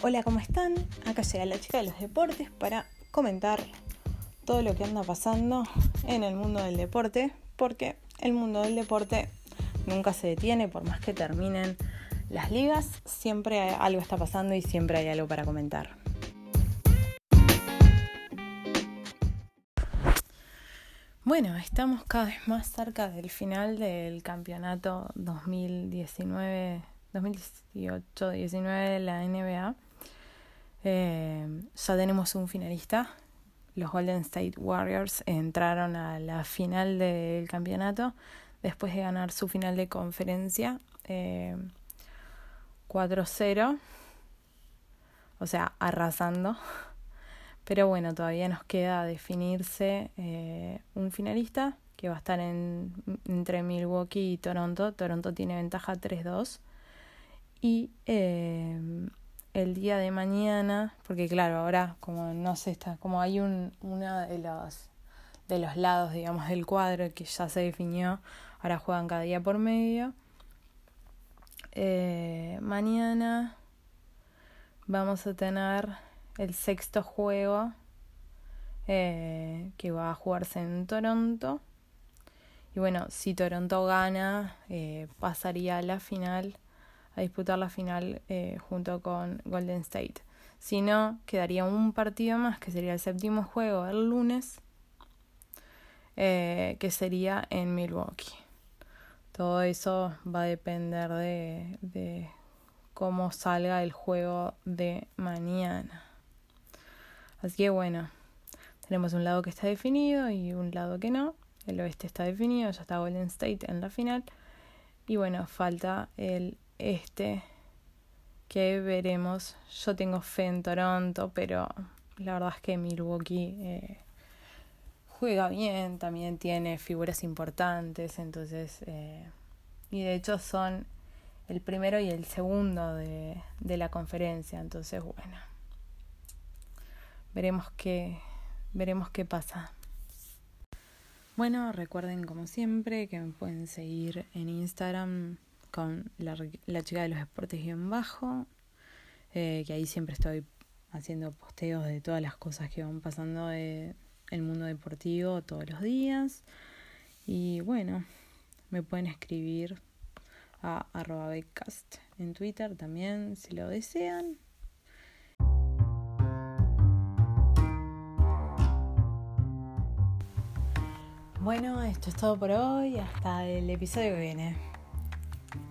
Hola, ¿cómo están? Acá llega la chica de los deportes para comentar todo lo que anda pasando en el mundo del deporte, porque el mundo del deporte nunca se detiene, por más que terminen las ligas, siempre algo está pasando y siempre hay algo para comentar. Bueno, estamos cada vez más cerca del final del campeonato 2019 2018-19 de la NBA. Eh, ya tenemos un finalista. Los Golden State Warriors entraron a la final del campeonato después de ganar su final de conferencia eh, 4-0. O sea, arrasando. Pero bueno, todavía nos queda definirse eh, un finalista que va a estar en, entre Milwaukee y Toronto. Toronto tiene ventaja 3-2. Y eh, el día de mañana, porque claro, ahora como no sé, está, como hay un, uno de los, de los lados, digamos, del cuadro que ya se definió, ahora juegan cada día por medio. Eh, mañana vamos a tener el sexto juego eh, que va a jugarse en Toronto. Y bueno, si Toronto gana, eh, pasaría a la final a disputar la final eh, junto con Golden State. Si no, quedaría un partido más, que sería el séptimo juego el lunes, eh, que sería en Milwaukee. Todo eso va a depender de, de cómo salga el juego de mañana. Así que bueno, tenemos un lado que está definido y un lado que no. El oeste está definido, ya está Golden State en la final. Y bueno, falta el este que veremos. Yo tengo fe en Toronto, pero la verdad es que Milwaukee eh, juega bien, también tiene figuras importantes, entonces, eh, y de hecho son el primero y el segundo de, de la conferencia, entonces, bueno, veremos qué, veremos qué pasa. Bueno, recuerden como siempre que me pueden seguir en Instagram con la, la chica de los deportes en bajo, eh, que ahí siempre estoy haciendo posteos de todas las cosas que van pasando en el mundo deportivo todos los días. Y bueno, me pueden escribir a arroba becast en Twitter también si lo desean. Bueno, esto es todo por hoy. Hasta el episodio que viene.